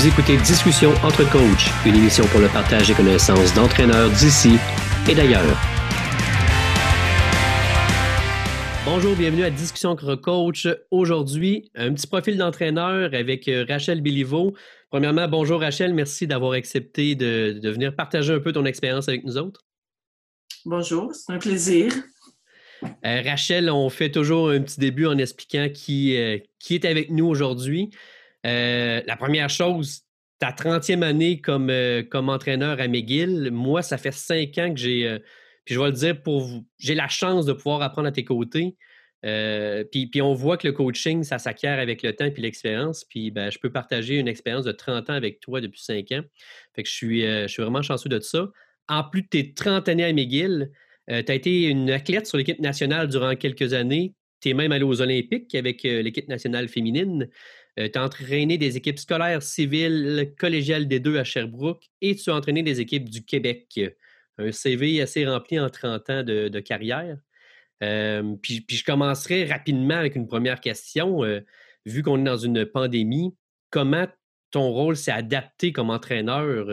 Vous écoutez Discussion entre coachs, une émission pour le partage des connaissances d'entraîneurs d'ici et d'ailleurs. Bonjour, bienvenue à Discussion entre coach. Aujourd'hui, un petit profil d'entraîneur avec euh, Rachel Béliveau. Premièrement, bonjour Rachel, merci d'avoir accepté de, venir partager un peu ton expérience avec nous autres. Bonjour, c'est un plaisir. Euh, Rachel, on fait toujours un petit début en expliquant qui, euh, qui est avec nous aujourd'hui. Euh, la première chose, ta 30e année comme, comme entraîneur à McGill, moi, ça fait cinq ans que j'ai, puis je vais le dire pour vous, j'ai la chance de pouvoir apprendre à tes côtés. puis, puis, on voit que le coaching, ça s'acquiert avec le temps et l'expérience. Puis ben, je peux partager une expérience de 30 ans avec toi depuis cinq ans. Fait que je suis, je suis vraiment chanceux de ça. En plus de tes 30 années à McGill, euh, tu as été une athlète sur l'équipe nationale durant quelques années. Tu es même allé aux Olympiques avec euh, l'équipe nationale féminine. Euh, tu as entraîné des équipes scolaires, civiles, collégiales des deux à Sherbrooke et tu as entraîné des équipes du Québec. Un CV assez rempli en 30 ans de, carrière. puis, je commencerai rapidement avec une première question. vu qu'on est dans une pandémie, comment ton rôle s'est adapté comme entraîneur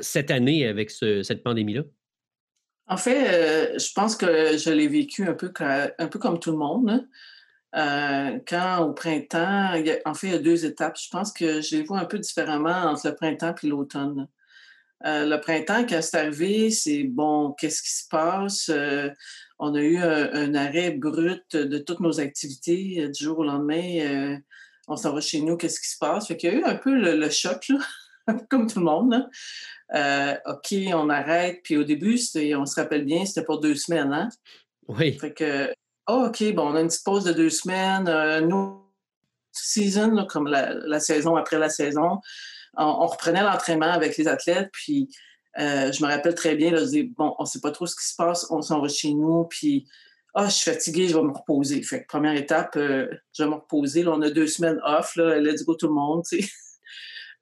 cette année avec cette pandémie-là? En fait, euh, je pense que je l'ai vécu un peu, comme tout le monde. Euh, quand au printemps, en fait, il y a deux étapes. Je pense que je les vois un peu différemment entre le printemps et l'automne. Euh, le printemps, quand c'est arrivé, c'est bon, qu'est-ce qui se passe? on a eu un, arrêt brut de toutes nos activités du jour au lendemain. on s'en va chez nous, qu'est-ce qui se passe? Fait qu'il y a eu un peu le, choc, comme tout le monde. Euh, OK, on arrête. Puis au début, on se rappelle bien, c'était pour deux semaines, hein? Oui. Fait que, oh, OK, bon, on a une petite pause de deux semaines. Euh, nous, season, comme la, saison après la saison, on, reprenait l'entraînement avec les athlètes. Puis euh, je me rappelle très bien, là, je dis, bon, on ne sait pas trop ce qui se passe, on s'en va chez nous. Puis, ah, je suis fatiguée, je vais me reposer. Fait que première étape, je vais me reposer. Là, on a deux semaines off, là, let's go tout le monde, tu sais.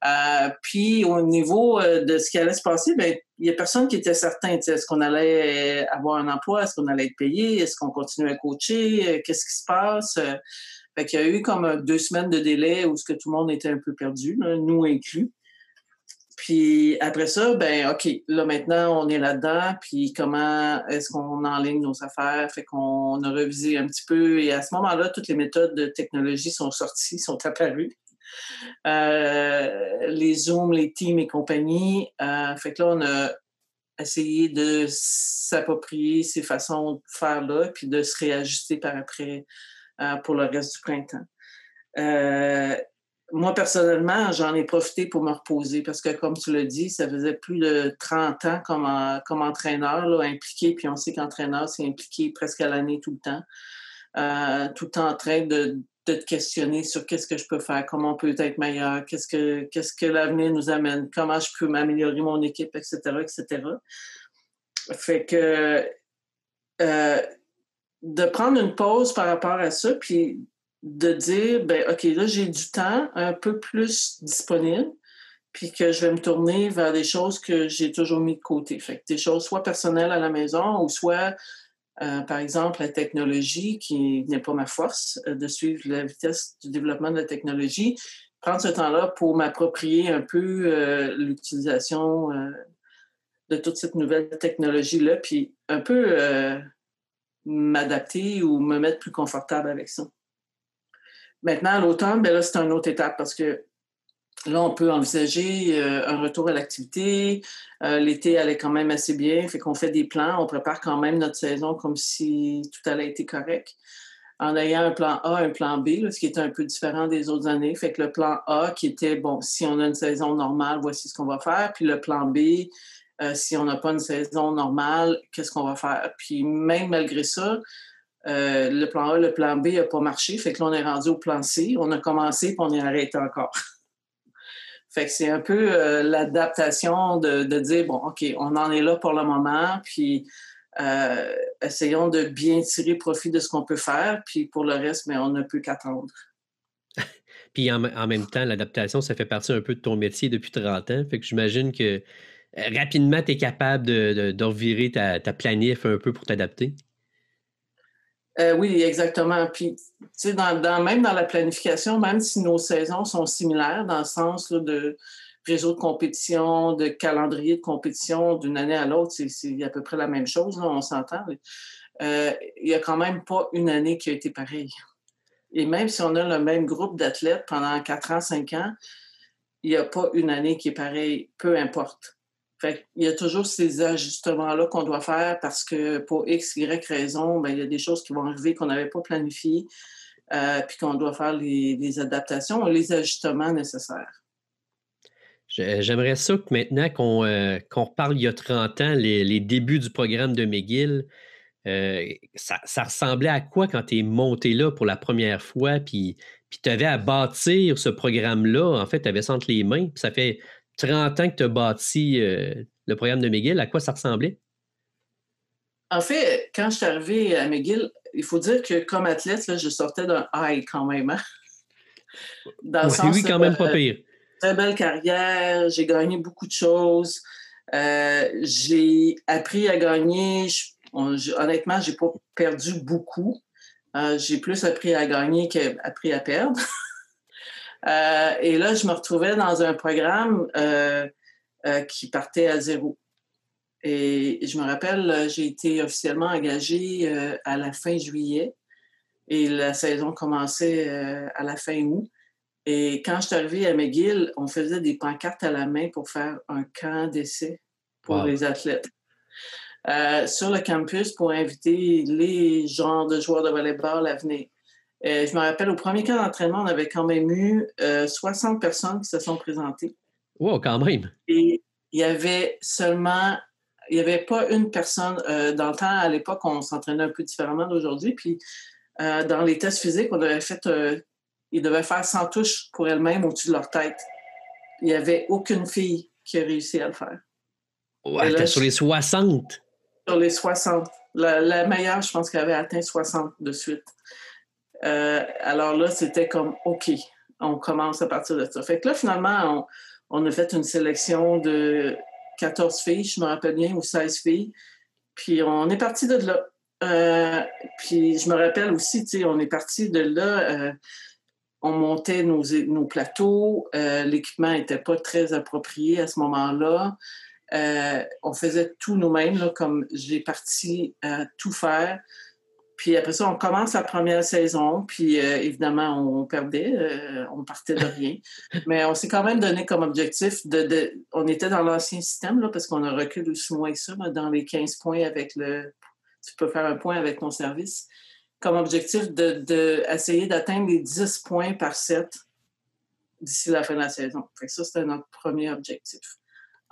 Euh, puis au niveau euh, de ce qui allait se passer, ben il n'y a personne qui était certain. Est-ce qu'on allait euh, avoir un emploi? Est-ce qu'on allait être payé? Est-ce qu'on continuait à coacher? Qu'est-ce qui se passe? Fait qu'il y a eu comme deux semaines de délai où ce que tout le monde était un peu perdu, nous inclus. Puis après ça, ben OK, là maintenant on est là-dedans, puis comment est-ce qu'on enligne nos affaires? Fait qu'on a revisé un petit peu et à ce moment-là, toutes les méthodes de technologie sont sorties, sont apparues. Euh, les Zooms, les Teams et compagnie. Euh, fait que là, on a essayé de s'approprier ces façons de faire là, puis de se réajuster par après euh, pour le reste du printemps. moi, personnellement, j'en ai profité pour me reposer parce que, comme tu l'as dit, ça faisait plus de 30 ans comme, entraîneur impliqué, puis on sait qu'entraîneur, c'est impliqué presque à l'année tout le temps, tout en train de de te questionner sur qu'est-ce que je peux faire, comment on peut être meilleur, qu'est-ce que, qu'est-ce que l'avenir nous amène, comment je peux m'améliorer mon équipe, etc., etc. Fait que euh, de prendre une pause par rapport à ça, puis de dire, ben OK, là, j'ai du temps un peu plus disponible, puis que je vais me tourner vers des choses que j'ai toujours mis de côté. Fait que des choses soit personnelles à la maison ou soit euh, par exemple, la technologie, qui n'est pas ma force, euh, de suivre la vitesse du développement de la technologie, prendre ce temps-là pour m'approprier un peu euh, l'utilisation de toute cette nouvelle technologie-là, puis un peu m'adapter ou me mettre plus confortable avec ça. Maintenant, à l'automne, ben là, c'est une autre étape parce que Là, on peut envisager euh, un retour à l'activité. Euh, l'été allait quand même assez bien, fait qu'on fait des plans, on prépare quand même notre saison comme si tout allait été correct. En ayant un plan A, un plan B, ce qui était un peu différent des autres années. Fait que le plan A qui était, bon, si on a une saison normale, voici ce qu'on va faire. Puis le plan B, euh, si on n'a pas une saison normale, qu'est-ce qu'on va faire? Puis même malgré ça, le plan A, le plan B n'a pas marché. Fait que là, on est rendu au plan C. On a commencé, puis on est arrêté encore. Fait que c'est un peu euh, l'adaptation de, dire, bon, OK, on en est là pour le moment, puis euh, essayons de bien tirer profit de ce qu'on peut faire, puis pour le reste, mais on ne peut qu'attendre. puis en, même temps, l'adaptation, ça fait partie un peu de ton métier depuis 30 ans. Fait que j'imagine que euh, rapidement, tu es capable de, de, revirer ta, planif un peu pour t'adapter. Euh, oui, exactement. Puis, tu sais, même dans la planification, même si nos saisons sont similaires dans le sens de réseau de compétition, de calendrier de compétition d'une année à l'autre, c'est à peu près la même chose, on s'entend. Euh, il n'y a quand même pas une année qui a été pareille. Et même si on a le même groupe d'athlètes pendant 4 ans, 5 ans, il n'y a pas une année qui est pareille, peu importe. Fait il y a toujours ces ajustements-là qu'on doit faire parce que pour X, Y raison, ben, il y a des choses qui vont arriver qu'on n'avait pas planifiées, euh, puis qu'on doit faire les, adaptations les ajustements nécessaires. J'aimerais ça que maintenant qu'on euh, reparle il y a 30 ans, les, débuts du programme de McGill, euh, ça, ressemblait à quoi quand tu es monté là pour la première fois, puis, puis tu avais à bâtir ce programme-là, en fait, tu avais ça entre les mains, puis ça fait 30 ans que tu as bâti euh, le programme de McGill, à quoi ça ressemblait? En fait, quand je suis arrivé à McGill, il faut dire que comme athlète, je sortais d'un high quand même. Hein. Dans oui, quand même pas pire. très belle carrière, j'ai gagné beaucoup de choses. Euh, j'ai appris à gagner. honnêtement, je n'ai pas perdu beaucoup. Euh, j'ai plus appris à gagner qu'appris à perdre. Euh, et là, je me retrouvais dans un programme euh, euh, qui partait à zéro. Et je me rappelle, j'ai été officiellement engagée à la fin juillet et la saison commençait à la fin août. Et quand je suis arrivée à McGill, on faisait des pancartes à la main pour faire un camp d'essai pour les athlètes. sur le campus pour inviter les genres de joueurs de volleyball à venir. Euh, je me rappelle, au premier camp d'entraînement, on avait quand même eu 60 euh, personnes qui se sont présentées. Wow, quand même! Et il y avait seulement, il n'y avait pas une personne. Euh, dans le temps, à l'époque, on s'entraînait un peu différemment d'aujourd'hui. Puis, dans les tests physiques, on avait fait, ils devaient faire 100 touches pour elles-mêmes au-dessus de leur tête. Il n'y avait aucune fille qui a réussi à le faire. Ouais, sur les 60? Sur les 60. La, la meilleure, je pense qu'elle avait atteint 60 de suite. Euh, alors là, c'était comme OK, on commence à partir de ça. Fait que là, finalement, on, a fait une sélection de 14 filles, je me rappelle bien, ou 16 filles. Puis on est parti de là. Euh, puis je me rappelle aussi, tu sais, on est parti de là. Euh, on montait nos, nos plateaux. L'équipement n'était pas très approprié à ce moment-là. on faisait tout nous-mêmes, comme j'ai parti à tout faire. Puis après ça, on commence la première saison, puis euh, évidemment, on perdait, euh, on partait de rien. Mais on s'est quand même donné comme objectif de. on était dans l'ancien système, là, parce qu'on a reculé aussi moins que ça, dans les 15 points avec le. Tu peux faire un point avec ton service. Comme objectif d'essayer de, essayer d'atteindre les 10 points par set d'ici la fin de la saison. Fait ça, c'était notre premier objectif.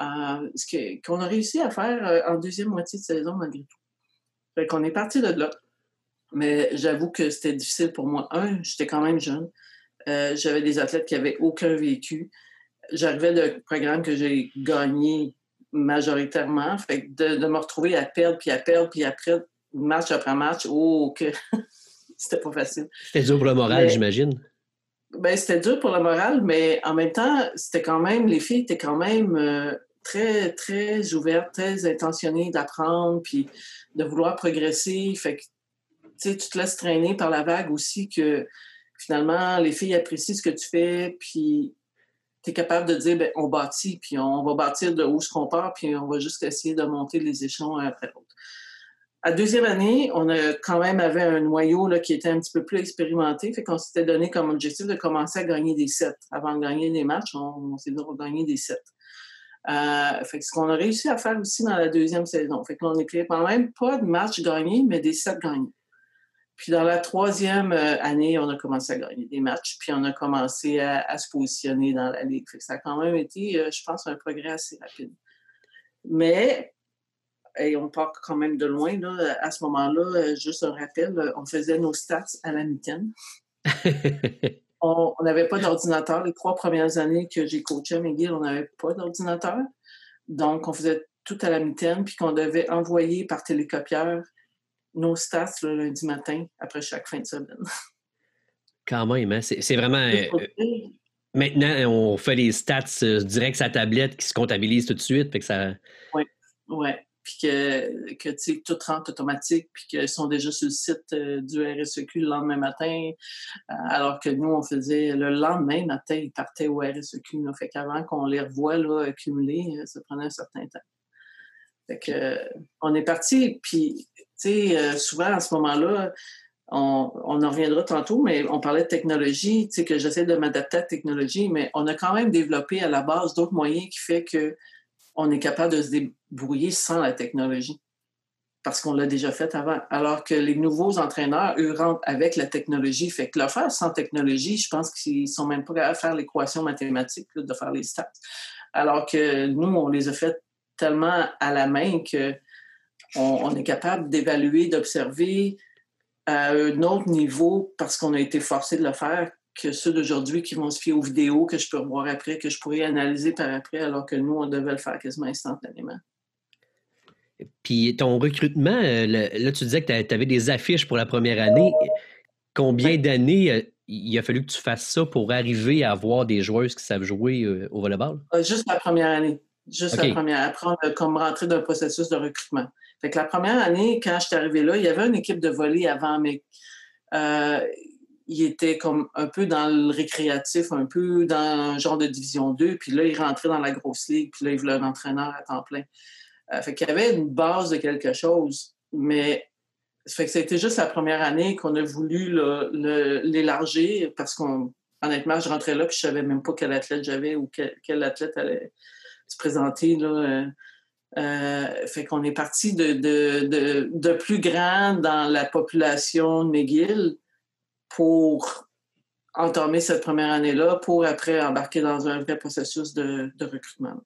Euh, ce qu'on a réussi à faire en deuxième moitié de saison, malgré tout. Fait qu'on est parti de là. Mais j'avoue que c'était difficile pour moi. Un, j'étais quand même jeune. Euh, j'avais des athlètes qui n'avaient aucun vécu. J'arrivais d'un programme que j'ai gagné majoritairement. Fait de, me retrouver à perdre, puis à perdre, puis après, match après match, oh, que c'était pas facile. C'était dur pour le moral, j'imagine. Ben, c'était dur pour le moral, mais en même temps, c'était quand même, les filles étaient quand même euh, très, très ouvertes, très intentionnées d'apprendre, puis de vouloir progresser. Fait que tu te laisses traîner par la vague aussi que finalement, les filles apprécient ce que tu fais, puis tu es capable de dire, ben, on bâtit, puis on va bâtir de où ce qu'on part, puis on va juste essayer de monter les échelons un après l'autre. À deuxième année, on a quand même avait un noyau là, qui était un petit peu plus expérimenté, fait qu'on s'était donné comme objectif de commencer à gagner des sets. Avant de gagner des matchs, on, s'est dit on va gagner des sets. Euh, fait que ce qu'on a réussi à faire aussi dans la deuxième saison. Fait qu'on n'était quand même pas de matchs gagnés, mais des sets gagnés. Puis dans la troisième euh, année, on a commencé à gagner des matchs, puis on a commencé à, se positionner dans la ligue. ça a quand même été, euh, je pense, un progrès assez rapide. Mais, et on part quand même de loin, là, à ce moment-là, euh, juste un rappel, on faisait nos stats à la mitaine. on n'avait pas d'ordinateur. Les trois premières années que j'ai coaché à McGill, on n'avait pas d'ordinateur. Donc, on faisait tout à la mitaine, puis qu'on devait envoyer par télécopieur nos stats le lundi matin après chaque fin de semaine. Quand même, hein? c'est vraiment. Euh, maintenant, on fait les stats euh, direct sur sa tablette qui se comptabilisent tout de suite. Fait que ça... Oui, oui. puis que, que tout rentre automatique, puis qu'ils sont déjà sur le site euh, du RSEQ le lendemain matin, euh, alors que nous, on faisait le lendemain matin, ils partaient au RSEQ. Là, fait qu'avant qu'on les revoie là, accumuler, euh, ça prenait un certain temps. Fait que, on est parti, puis, tu sais, souvent, à ce moment-là, on, en reviendra tantôt, mais on parlait de technologie, tu sais, que j'essaie de m'adapter à la technologie, mais on a quand même développé à la base d'autres moyens qui fait que on est capable de se débrouiller sans la technologie parce qu'on l'a déjà fait avant. Alors que les nouveaux entraîneurs, eux, rentrent avec la technologie. Fait que le faire sans technologie, je pense qu'ils sont même pas de faire l'équation mathématique, de faire les stats. Alors que nous, on les a fait tellement à la main que on est capable d'évaluer, d'observer, à un autre niveau parce qu'on a été forcé de le faire que ceux d'aujourd'hui qui vont se fier aux vidéos que je peux revoir après, que je pourrais analyser par après, alors que nous, on devait le faire quasiment instantanément. Puis ton recrutement, euh, là, tu disais que tu avais des affiches pour la première année. Combien d'années euh, il a fallu que tu fasses ça pour arriver à avoir des joueuses qui savent jouer euh, au volleyball? Juste la première année. Juste la première. Après, on a comme rentré dans le processus de recrutement. Fait que la première année, quand je suis arrivé là, il y avait une équipe de volley avant, mais euh, il était comme un peu dans le récréatif, un peu dans un genre de division 2, puis là, il rentrait dans la grosse ligue, puis là, il voulait un entraîneur à temps plein. Euh, fait qu'il y avait une base de quelque chose, mais fait que c'était juste la première année qu'on a voulu l'élargir parce qu'on honnêtement, je rentrais là puis je savais même pas quel athlète j'avais ou quel, athlète allait se présenter. Là, euh, fait qu'on est parti de, de, de, plus grand dans la population de McGill pour entamer cette première année-là pour après embarquer dans un vrai processus de, recrutement.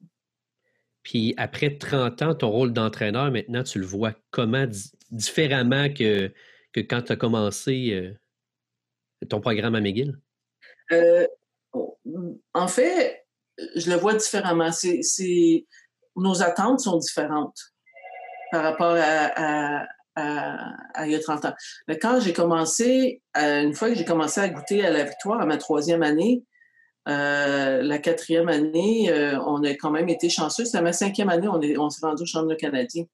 Puis après 30 ans, ton rôle d'entraîneur, maintenant, tu le vois comment différemment que, que quand tu as commencé euh, ton programme à McGill? Euh, en fait, je le vois différemment. C'est nos attentes sont différentes par rapport à, il y a 30 ans. Mais quand j'ai commencé, une fois que j'ai commencé à goûter à la victoire à ma troisième année, euh, la quatrième année, euh, on a quand même été chanceux. C'est ma cinquième année, on, est, on s'est rendu au championnat canadien.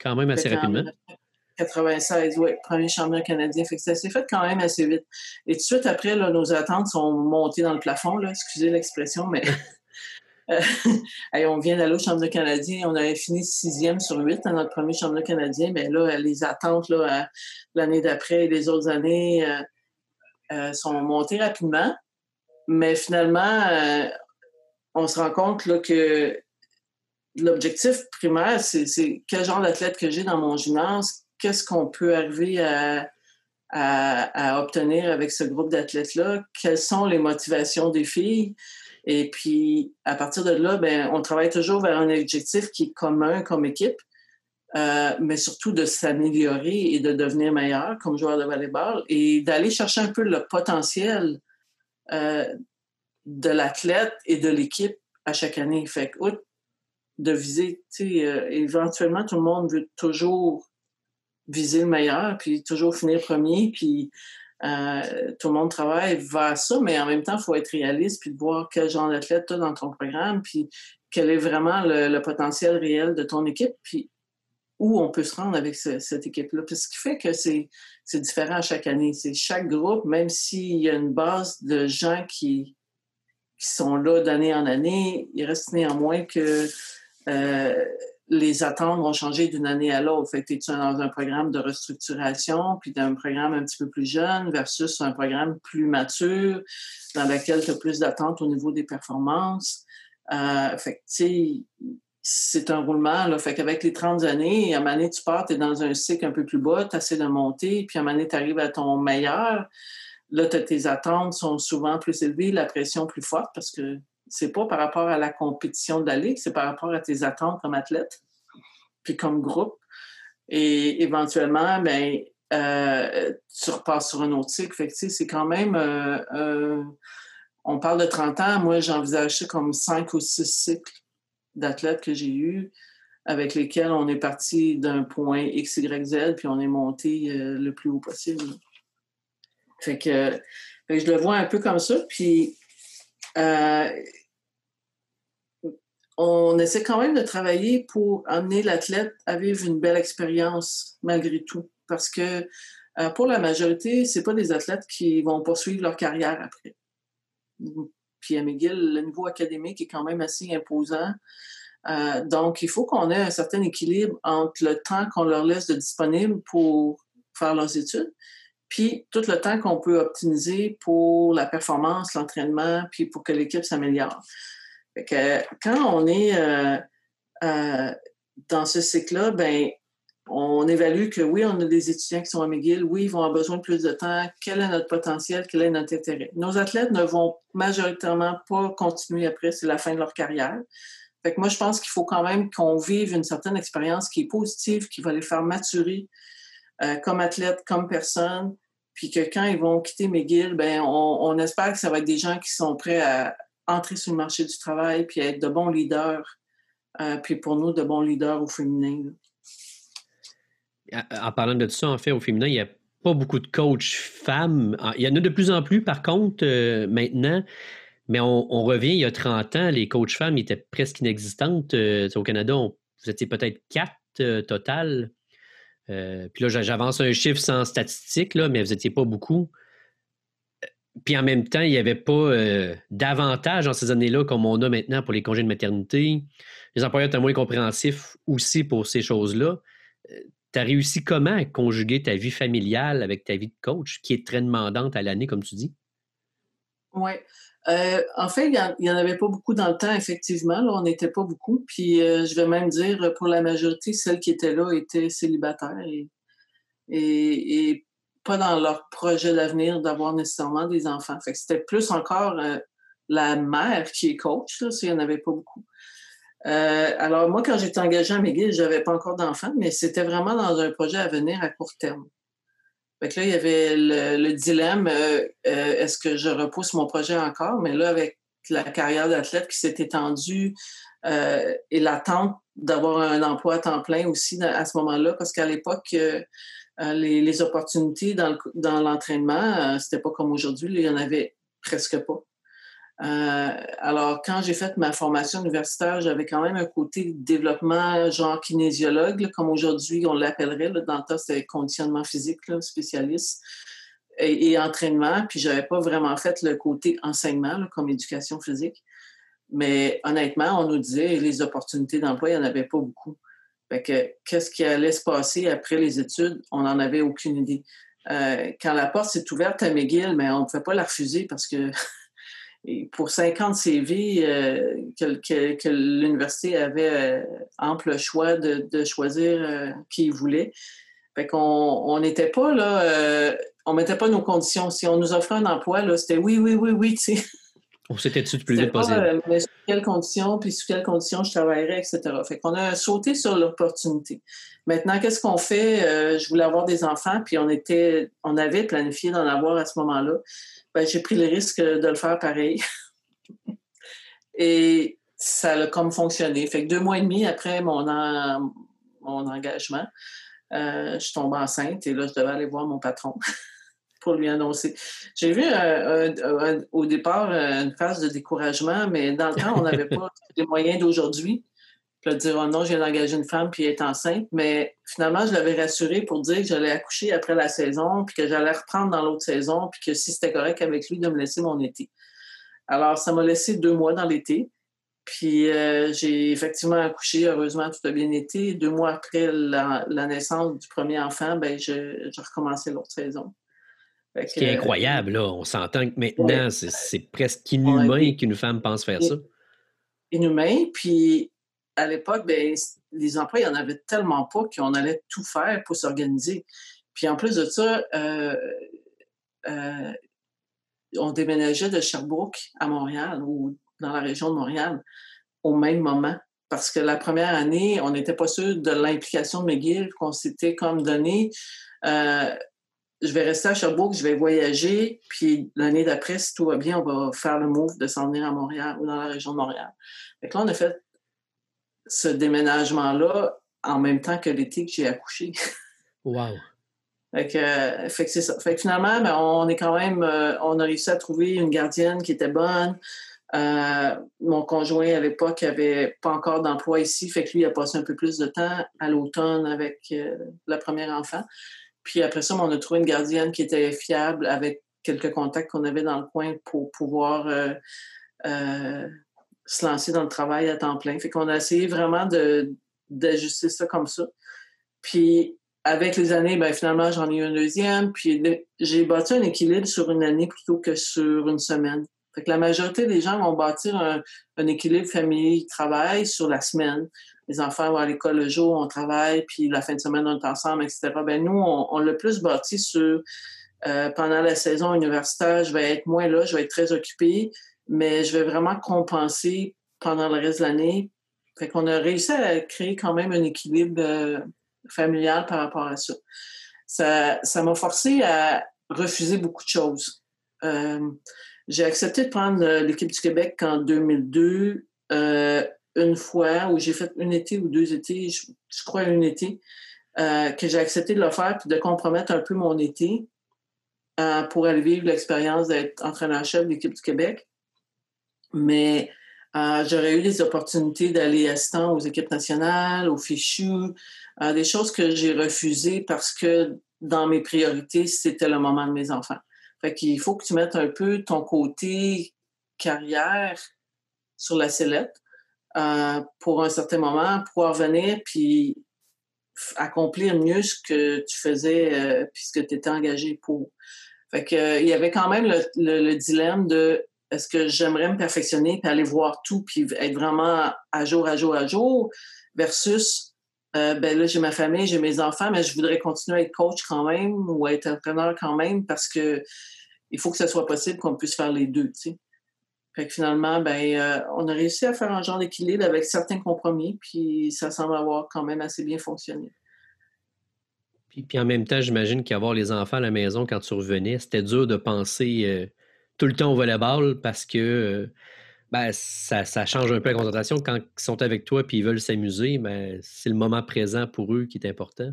Quand même assez rapidement. 96, oui, premier championnat canadien. Fait que ça s'est fait quand même assez vite. Et tout de suite après, nos attentes sont montées dans le plafond, là, excusez l'expression, mais Euh, on vient d'aller au championnat canadien. On avait fini sixième sur huit dans notre premier championnat canadien. Mais là, les attentes l'année d'après et les autres années euh, euh, sont montées rapidement. Mais finalement, on se rend compte que l'objectif primaire, c'est quel genre d'athlète que j'ai dans mon gymnase, qu'est-ce qu'on peut arriver à, à obtenir avec ce groupe d'athlètes-là, quelles sont les motivations des filles. Et puis, à partir de là, ben, on travaille toujours vers un objectif qui est commun comme équipe, euh, mais surtout de s'améliorer et de devenir meilleur comme joueur de volleyball et d'aller chercher un peu le potentiel euh, de l'athlète et de l'équipe à chaque année. Fait que, de viser, euh, éventuellement, tout le monde veut toujours viser le meilleur, puis toujours finir premier, puis euh, tout le monde travaille vers ça, mais en même temps, il faut être réaliste puis voir quel genre d'athlète tu as dans ton programme, puis quel est vraiment le, potentiel réel de ton équipe, puis où on peut se rendre avec cette équipe-là. Ce qui fait que c'est différent chaque année. C'est chaque groupe, même s'il y a une base de gens qui, qui sont là d'année en année, il reste néanmoins que euh, les attentes vont changer d'une année à l'autre. Fait que tu es dans un programme de restructuration, puis un programme un petit peu plus jeune versus un programme plus mature dans lequel tu as plus d'attentes au niveau des performances? Euh, fait que, c'est un roulement. Là. Fait qu'avec les 30 années, à un moment donné, tu pars, tu es dans un cycle un peu plus bas, tu essaies de monter, puis à un moment donné, tu arrives à ton meilleur. Là, tes attentes sont souvent plus élevées, la pression plus forte parce que c'est pas par rapport à la compétition de la ligue, c'est par rapport à tes attentes comme athlète, puis comme groupe. Et éventuellement, ben, euh, tu repasses sur un autre cycle. C'est quand même. Euh, euh, on parle de 30 ans. Moi, j'envisage ça comme 5 ou 6 cycles d'athlètes que j'ai eus avec lesquels on est parti d'un point X, Y, Z, puis on est monté le plus haut possible. Fait que, fait que, je le vois un peu comme ça. Puis euh, on essaie quand même de travailler pour amener l'athlète à vivre une belle expérience malgré tout. Parce que euh, pour la majorité, c'est pas des athlètes qui vont poursuivre leur carrière après. Puis à McGill, le niveau académique est quand même assez imposant. Euh, donc, il faut qu'on ait un certain équilibre entre le temps qu'on leur laisse de disponible pour faire leurs études, puis tout le temps qu'on peut optimiser pour la performance, l'entraînement, puis pour que l'équipe s'améliore. quand on est euh, euh, dans ce cycle-là, ben on évalue que oui, on a des étudiants qui sont à McGill, oui, ils vont avoir besoin de plus de temps, quel est notre potentiel, quel est notre intérêt. Nos athlètes ne vont majoritairement pas continuer après, c'est la fin de leur carrière. Fait que moi, je pense qu'il faut quand même qu'on vive une certaine expérience qui est positive, qui va les faire maturer euh, comme athlètes, comme personne, puis que quand ils vont quitter McGill, ben on, espère que ça va être des gens qui sont prêts à entrer sur le marché du travail, puis à être de bons leaders, euh, puis pour nous, de bons leaders au féminin en parlant de ça, en fait, au féminin, il n'y a pas beaucoup de coachs femmes. Il y en a de plus en plus, par contre, euh, maintenant. Mais on, revient, il y a 30 ans, les coachs femmes étaient presque inexistantes. Au Canada, vous étiez peut-être quatre euh, total. Puis là, j'avance un chiffre sans statistique, là, mais vous n'étiez pas beaucoup. Puis en même temps, il n'y avait pas d'avantage dans ces années-là comme on a maintenant pour les congés de maternité. Les employeurs étaient moins compréhensifs aussi pour ces choses-là tu as réussi comment à conjuguer ta vie familiale avec ta vie de coach, qui est très demandante à l'année, comme tu dis? Oui. Euh, en fait, il n'y en, avait pas beaucoup dans le temps, effectivement. Là, on n'était pas beaucoup. Puis, euh, je vais même dire, pour la majorité, celles qui étaient là étaient célibataires et, pas dans leur projet d'avenir d'avoir nécessairement des enfants. Fait c'était plus encore euh, la mère qui est coach, là, s'il n'y en avait pas beaucoup. Alors, moi, quand j'étais engagée à McGill, je n'avais pas encore d'enfants, mais c'était vraiment dans un projet à venir à court terme. Fait que là, il y avait le, dilemme, euh, euh, est-ce que je repousse mon projet encore? Mais là, avec la carrière d'athlète qui s'est étendue et l'attente d'avoir un emploi à temps plein aussi à ce moment-là, parce qu'à l'époque, les, opportunités dans l'entraînement, c'était pas comme aujourd'hui, il n'y en avait presque pas. Euh, alors, quand j'ai fait ma formation universitaire, j'avais quand même un côté développement genre kinésiologue, comme aujourd'hui on l'appellerait. Dans le temps, c'était conditionnement physique, spécialiste, et, entraînement. Puis, j'avais pas vraiment fait le côté enseignement, comme éducation physique. Mais honnêtement, on nous disait les opportunités d'emploi, il n'y en avait pas beaucoup. Fait que qu'est-ce qui allait se passer après les études, on n'en avait aucune idée. Euh, quand la porte s'est ouverte à McGill, mais on ne pouvait pas la refuser parce que pour 50 CV euh, que, l'université avait euh, ample choix de, choisir euh, qui il voulait. Fait qu'on on n'était pas là, on mettait pas nos conditions. Si on nous offrait un emploi, là, c'était oui, oui, oui, oui, tu sais. On s'était dessus le plus vite possible. mais sous quelles conditions, puis sous quelles conditions je travaillerais, etc. Fait qu'on a sauté sur l'opportunité. Maintenant, qu'est-ce qu'on fait? je voulais avoir des enfants, puis on était, on avait planifié d'en avoir à ce moment-là. Ben, j'ai pris le risque de le faire pareil. et ça a comme fonctionné. Fait que deux mois et demi après mon, mon engagement, euh, je tombe enceinte et là, je devais aller voir mon patron pour lui annoncer. J'ai vu au départ une phase de découragement, mais dans le temps, on n'avait pas les moyens d'aujourd'hui de dire oh non, j'ai engagé une femme puis elle est enceinte. Mais finalement, je l'avais rassuré pour dire que j'allais accoucher après la saison, puis que j'allais reprendre dans l'autre saison, puis que si c'était correct avec lui, de me laisser mon été. Alors, ça m'a laissé deux mois dans l'été. Puis euh, j'ai effectivement accouché, heureusement, tout a bien été. Deux mois après la, naissance du premier enfant, ben, je, je recommençais l'autre saison. Ce qui est incroyable, là. On s'entend que maintenant, c'est presque inhumain qu'une femme pense faire ça. Inhumain, puis à l'époque, ben, les emplois, il n'y en avait tellement pas qu'on allait tout faire pour s'organiser. Puis en plus de ça, euh, euh, on déménageait de Sherbrooke à Montréal ou dans la région de Montréal au même moment. Parce que la première année, on n'était pas sûr de l'implication de McGill qu'on s'était comme donné. Euh, je vais rester à Sherbrooke, je vais voyager, puis l'année d'après, si tout va bien, on va faire le move de s'en venir à Montréal ou dans la région de Montréal. Fait là, on a fait ce déménagement-là en même temps que l'été que j'ai accouché. wow! Fait que, fait que c'est ça. Fait que finalement, ben, on est quand même, euh, on a réussi à trouver une gardienne qui était bonne. mon conjoint à l'époque avait pas encore d'emploi ici, fait que lui a passé un peu plus de temps à l'automne avec le premier enfant. Puis après ça, on a trouvé une gardienne qui était fiable avec quelques contacts qu'on avait dans le coin pour pouvoir se lancer dans le travail à temps plein. Fait qu'on a essayé vraiment d'ajuster ça comme ça. Puis avec les années, ben, finalement, j'en ai eu un deuxième. Puis j'ai bâti un équilibre sur une année plutôt que sur une semaine. Fait que la majorité des gens vont bâtir un, équilibre famille-travail sur la semaine. Les enfants vont à l'école le jour, on travaille, puis la fin de semaine, on est ensemble, etc. Ben nous, on, l'a plus bâti sur euh, pendant la saison universitaire, je vais être moins là, je vais être très occupée, mais je vais vraiment compenser pendant le reste de l'année. Fait qu'on a réussi à créer quand même un équilibre euh, familial par rapport à ça. Ça m'a forcé à refuser beaucoup de choses. Euh, j'ai accepté de prendre l'équipe du Québec en 2002, euh, une fois, où j'ai fait un été ou deux étés, je, crois un été, euh, que j'ai accepté de le faire puis de compromettre un peu mon été pour aller vivre l'expérience d'être entraîneur-chef de l'équipe du Québec. Mais j'aurais eu des opportunités d'aller assistant aux équipes nationales, aux fichus, des choses que j'ai refusées parce que dans mes priorités, c'était le moment de mes enfants. Fait qu'il faut que tu mettes un peu ton côté carrière sur la sellette euh, pour un certain moment, pouvoir venir puis accomplir mieux ce que tu faisais euh, puis ce que tu étais engagé pour. Fait que, euh, il y avait quand même le, dilemme de est-ce que j'aimerais me perfectionner puis aller voir tout puis être vraiment à jour, à jour, à jour versus euh, ben là, j'ai ma famille, j'ai mes enfants, mais je voudrais continuer à être coach quand même ou à être entraîneur quand même parce que il faut que ce soit possible qu'on puisse faire les deux, tu sais. Fait que finalement, ben, euh, on a réussi à faire un genre d'équilibre avec certains compromis, puis ça semble avoir quand même assez bien fonctionné. Puis, puis en même temps, j'imagine qu'avoir les enfants à la maison quand tu revenais, c'était dur de penser euh, tout le temps au volleyball parce que ben, ça, change un peu la concentration. Quand ils sont avec toi et ils veulent s'amuser, ben, c'est le moment présent pour eux qui est important.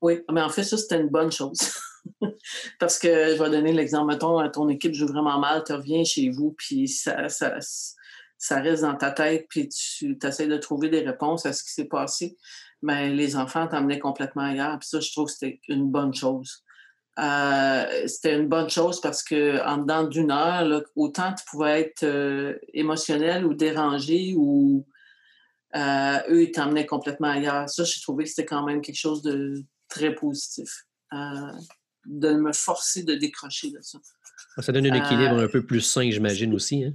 Oui, mais en fait, ça, c'était une bonne chose. Parce que je vais donner l'exemple, mettons, ton équipe joue vraiment mal, tu reviens chez vous, puis ça, ça, ça reste dans ta tête, puis tu essaies de trouver des réponses à ce qui s'est passé. Mais les enfants t'emmenaient complètement ailleurs. Puis ça, je trouve que c'était une bonne chose. Euh, c'était une bonne chose parce que en dedans d'une heure, autant tu pouvais être euh, émotionnel ou dérangé ou euh, eux, ils t'emmenaient complètement ailleurs. Ça, j'ai trouvé que c'était quand même quelque chose de très positif. de me forcer de décrocher de ça. Ça donne un équilibre un peu plus sain, j'imagine aussi. Hein?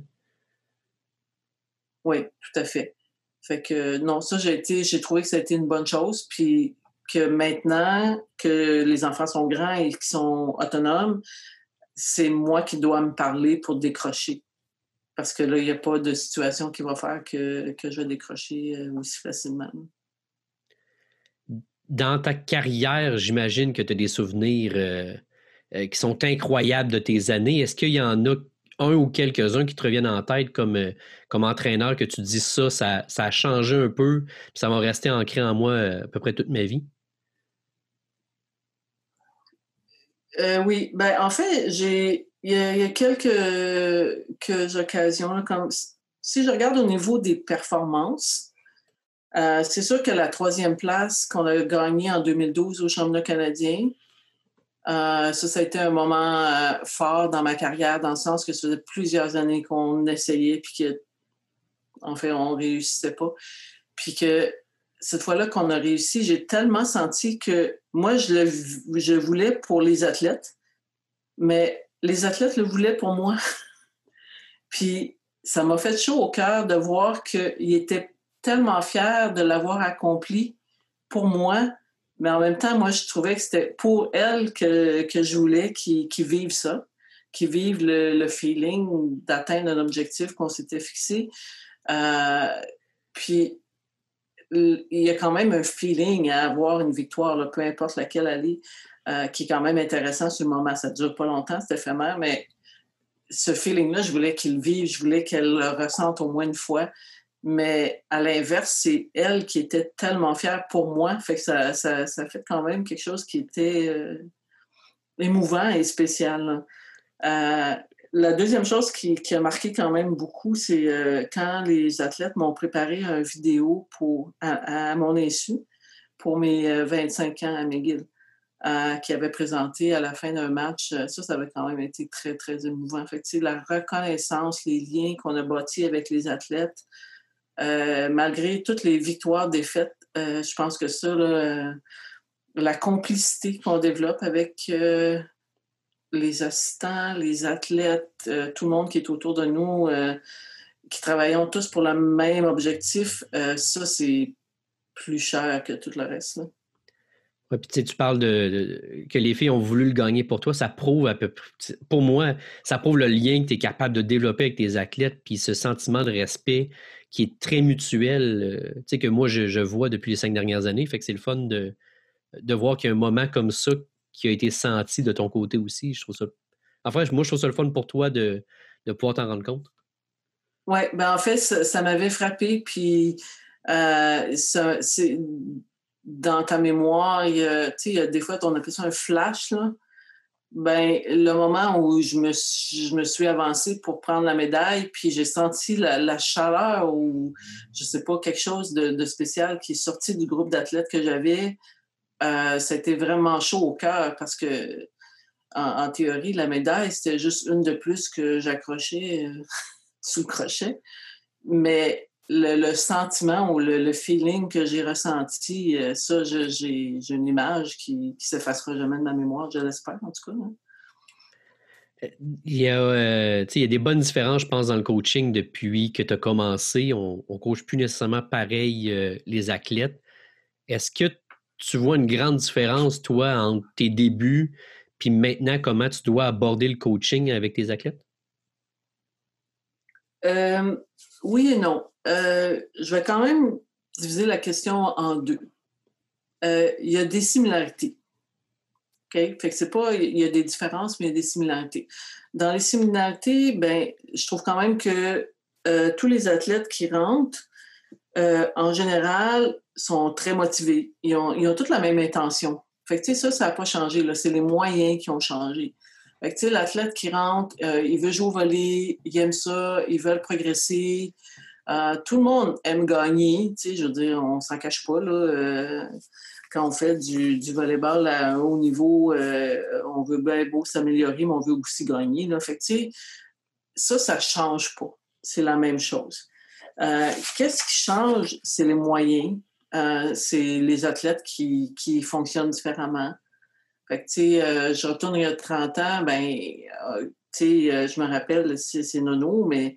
Oui, tout à fait. Fait que non, ça, j'ai été, j'ai trouvé que ça a été une bonne chose. Puis que maintenant que les enfants sont grands et qu'ils sont autonomes, c'est moi qui dois me parler pour décrocher. Parce que là, il n'y a pas de situation qui va faire que, je vais décrocher euh, aussi facilement. Dans ta carrière, j'imagine que tu as des souvenirs euh, euh, qui sont incroyables de tes années. Est-ce qu'il y en a un ou quelques-uns qui te reviennent en tête comme, comme entraîneur que tu dis ça, ça, ça a changé un peu, puis ça va rester ancré en moi à peu près toute ma vie? Euh, oui, ben en fait, il y, a quelques, quelques occasions, comme si je regarde au niveau des performances, euh, c'est sûr que la troisième place qu'on a gagnée en 2012 au championnat canadien, euh, ça, ça a été un moment fort dans ma carrière, dans le sens que ça faisait plusieurs années qu'on essayait, puis que, en fait, on ne réussissait pas. Puis que cette fois-là qu'on a réussi, j'ai tellement senti que moi, je le je voulais pour les athlètes, mais les athlètes le voulaient pour moi. Puis ça m'a fait chaud au cœur de voir qu'ils étaient tellement fiers de l'avoir accompli pour moi, mais en même temps, moi, je trouvais que c'était pour elles que, que je voulais qu'ils vivent ça, qu'ils vivent le, feeling d'atteindre un objectif qu'on s'était fixé. Euh, puis il y a quand même un feeling à avoir une victoire, peu importe laquelle elle est, euh, qui est quand même intéressant sur le moment. Ça ne dure pas longtemps, c'est éphémère, mais ce feeling-là, je voulais qu'il vive, je voulais qu'elle le ressente au moins une fois. Mais à l'inverse, c'est elle qui était tellement fière pour moi. Fait que ça, ça, fait quand même quelque chose qui était euh, émouvant et spécial. La deuxième chose qui, a marqué quand même beaucoup, c'est euh, quand les athlètes m'ont préparé une vidéo pour, à, mon insu pour mes 25 ans à McGill, qui avait présenté à la fin d'un match. Ça, ça avait quand même été très, très émouvant. Fait la reconnaissance, les liens qu'on a bâtis avec les athlètes, malgré toutes les victoires, défaites, je pense que ça, la complicité qu'on développe avec euh, les assistants, les athlètes, euh, tout le monde qui est autour de nous, euh, qui travaillons tous pour le même objectif, ça, c'est plus cher que tout le reste. puis tu parles de, que les filles ont voulu le gagner pour toi, ça prouve à peu pour moi, ça prouve le lien que tu es capable de développer avec tes athlètes, puis ce sentiment de respect qui est très mutuel, tu sais, que moi je, vois depuis les cinq dernières années. Fait que c'est le fun de, de voir qu'il y a un moment comme ça qui a été senti de ton côté aussi. Je trouve ça. Enfin, moi, je trouve ça le fun pour toi de, pouvoir t'en rendre compte. Oui, ben en fait, ça, m'avait frappé. Puis, euh, c'est dans ta mémoire, il y a, il y a des fois, on appelle ça un flash. Là. Ben, le moment où je me, je me suis avancée pour prendre la médaille, puis j'ai senti la, chaleur ou, je sais pas, quelque chose de, de spécial qui est sorti du groupe d'athlètes que j'avais. Euh, c'était vraiment chaud au cœur parce que, en, théorie, la médaille, c'était juste une de plus que j'accrochais euh, sous le crochet. Mais le, sentiment ou le, feeling que j'ai ressenti, euh, ça, j'ai une image qui ne s'effacera jamais de ma mémoire, je l'espère en tout cas. Hein. Il y, a, il y a des bonnes différences, je pense, dans le coaching depuis que tu as commencé. On ne coach plus nécessairement pareil les athlètes. Est-ce que tu vois une grande différence, toi, entre tes débuts puis maintenant, comment tu dois aborder le coaching avec tes athlètes? Euh, oui et non. Euh, je vais quand même diviser la question en deux. Euh, il y a des similarités. OK? Fait que c'est pas, il y a des différences, mais il y a des similarités. Dans les similarités, ben, je trouve quand même que tous les athlètes qui rentrent, en général, sont très motivés. Ils ont, ils ont toutes la même intention. Fait que, ça, ça n'a pas changé. C'est les moyens qui ont changé. Fait l'athlète qui rentre, euh, il veut jouer au volley, il aime ça, ils veulent progresser. Euh, tout le monde aime gagner. Je veux dire, on s'en cache pas. Là, euh, quand on fait du, du volleyball à haut niveau, on veut bien beau s'améliorer, mais on veut aussi gagner. Là. Fait ça, ça ne change pas. C'est la même chose. Qu'est-ce qui change? C'est les moyens. Euh, c'est les athlètes qui, qui, fonctionnent différemment. Fait que, tu sais, euh, je retourne il y a 30 ans, ben, euh, tu sais, je me rappelle, c'est Nono, mais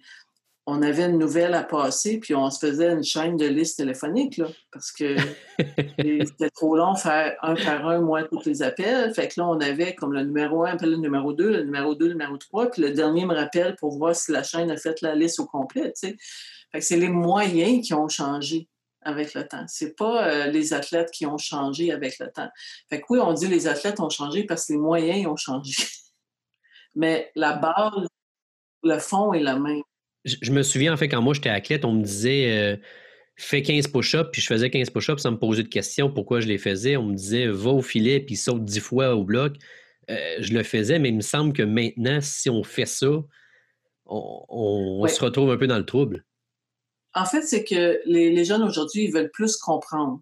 on avait une nouvelle à passer, puis on se faisait une chaîne de listes téléphoniques, là, parce que c'était trop long faire un par un, moi, tous les appels. Fait que là, on avait comme le numéro 1 appelle le numéro 2, le numéro 2, le numéro 3, puis le dernier me rappelle pour voir si la chaîne a fait la liste au complet, tu sais. Fait que c'est les moyens qui ont changé avec le temps. C'est pas euh, les athlètes qui ont changé avec le temps. Fait que oui, on dit les athlètes ont changé parce que les moyens ont changé. Mais la base, le fond est la même. Je, me souviens, en fait, quand moi j'étais athlète, on me disait euh, fais 15 push-ups, puis je faisais 15 push-ups sans me poser de questions pourquoi je les faisais. On me disait va au filet, puis saute 10 fois au bloc. Euh, je le faisais, mais il me semble que maintenant, si on fait ça, on, se retrouve un peu dans le trouble. En fait, c'est que les, jeunes aujourd'hui, ils veulent plus comprendre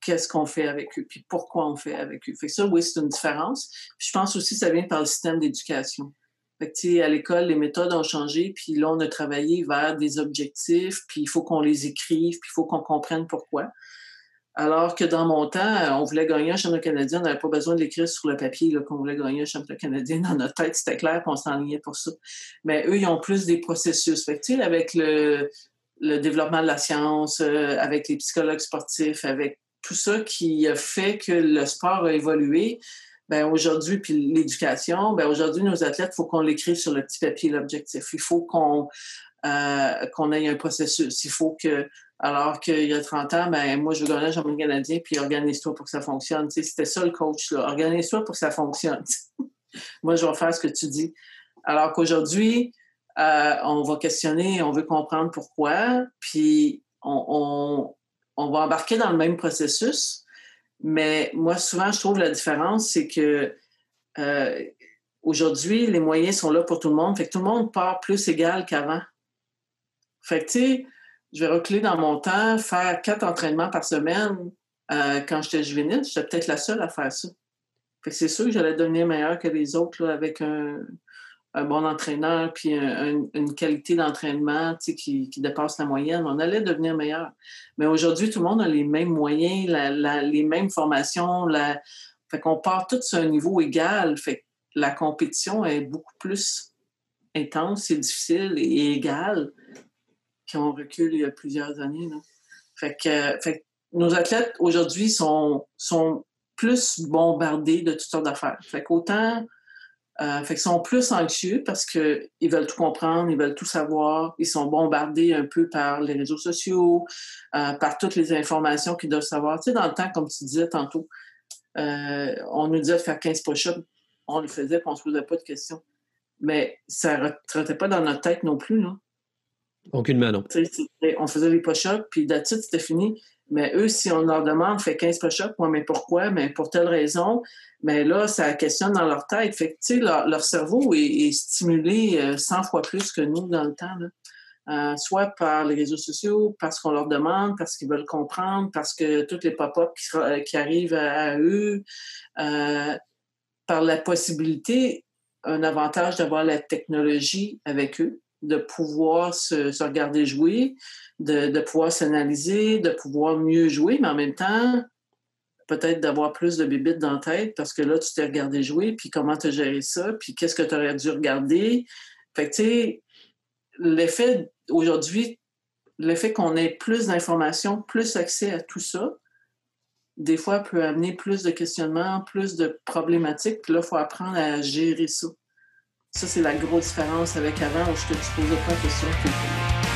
qu'est-ce qu'on fait avec eux, puis pourquoi on fait avec eux. Fait que ça, oui, c'est une différence. Puis je pense aussi que ça vient par le système d'éducation. Fait que, à l'école, les méthodes ont changé, puis là, on a travaillé vers des objectifs, puis il faut qu'on les écrive, puis il faut qu'on comprenne pourquoi. Alors que dans mon temps, on voulait gagner un championnat canadien, on n'avait pas besoin de l'écrire sur le papier qu'on voulait gagner un championnat canadien. Dans notre tête, c'était clair, qu'on s'enlignait pour ça. Mais eux, ils ont plus des processus. Fait que, avec le, le développement de la science, euh, avec les psychologues sportifs, avec tout ça qui a fait que le sport a évolué. Ben aujourd'hui, puis l'éducation, ben aujourd'hui, nos athlètes, il faut qu'on l'écrive sur le petit papier, l'objectif. Il faut qu'on euh, qu'on ait un processus. Il faut que, alors qu'il y a 30 ans, ben moi, je veux gagner un canadien, puis organise-toi pour que ça fonctionne. C'était ça le coach, là. Organise-toi pour que ça fonctionne. moi, je vais faire ce que tu dis. Alors qu'aujourd'hui, euh, on va questionner, on veut comprendre pourquoi, puis on, va embarquer dans le même processus. Mais moi, souvent, je trouve la différence, c'est que euh, aujourd'hui, les moyens sont là pour tout le monde. Fait que tout le monde part plus égal qu'avant. Fait que, tu sais, je vais reculer dans mon temps, faire quatre entraînements par semaine. Euh, quand j'étais juvénile, j'étais peut-être la seule à faire ça. Fait que c'est sûr que j'allais devenir meilleure que les autres avec un, bon entraîneur puis une qualité d'entraînement qui, qui, dépasse la moyenne. On allait devenir meilleur. Mais aujourd'hui, tout le monde a les mêmes moyens, les mêmes formations. La... Fait qu'on part tous à un niveau égal. Fait que la compétition est beaucoup plus intense et difficile et égale qu'on recule il y a plusieurs années. Que, nos athlètes aujourd'hui sont, sont plus bombardés de toutes sortes d'affaires. Fait qu'autant, euh, fait qu'ils sont plus anxieux parce qu'ils veulent tout comprendre, ils veulent tout savoir, ils sont bombardés un peu par les réseaux sociaux, euh, par toutes les informations qu'ils doivent savoir. Tu sais, dans le temps, comme tu disais tantôt, euh, on nous disait de faire 15 push-ups, on le faisait, puis on ne se posait pas de questions. Mais ça ne rentrait pas dans notre tête non plus, là. Aucunement, non. On faisait les push-ups, puis d'attitude, c'était fini. Mais eux, si on leur demande, fait 15 push-ups, mais pourquoi? Mais pour telle raison. Mais là, ça questionne dans leur tête. Fait que, sais, leur, cerveau est, stimulé 100 euh, fois plus que nous dans le temps. Euh, soit par les réseaux sociaux, parce qu'on leur demande, parce qu'ils veulent comprendre, parce que toutes les pop-ups qui, arrivent à, eux, euh, par la possibilité, un avantage d'avoir la technologie avec eux, de pouvoir se, regarder jouer, de, pouvoir s'analyser, de pouvoir mieux jouer, mais en même temps, peut-être d'avoir plus de bébites dans la tête parce que là, tu t'es regardé jouer, puis comment tu as géré ça, puis qu'est-ce que tu aurais dû regarder. Fait que, tu sais, l'effet aujourd'hui, l'effet qu'on ait plus d'informations, plus accès à tout ça, des fois peut amener plus de questionnements, plus de problématiques, puis là, il faut apprendre à gérer ça. Ça, c'est la grosse différence avec avant où je te posais pas de questions.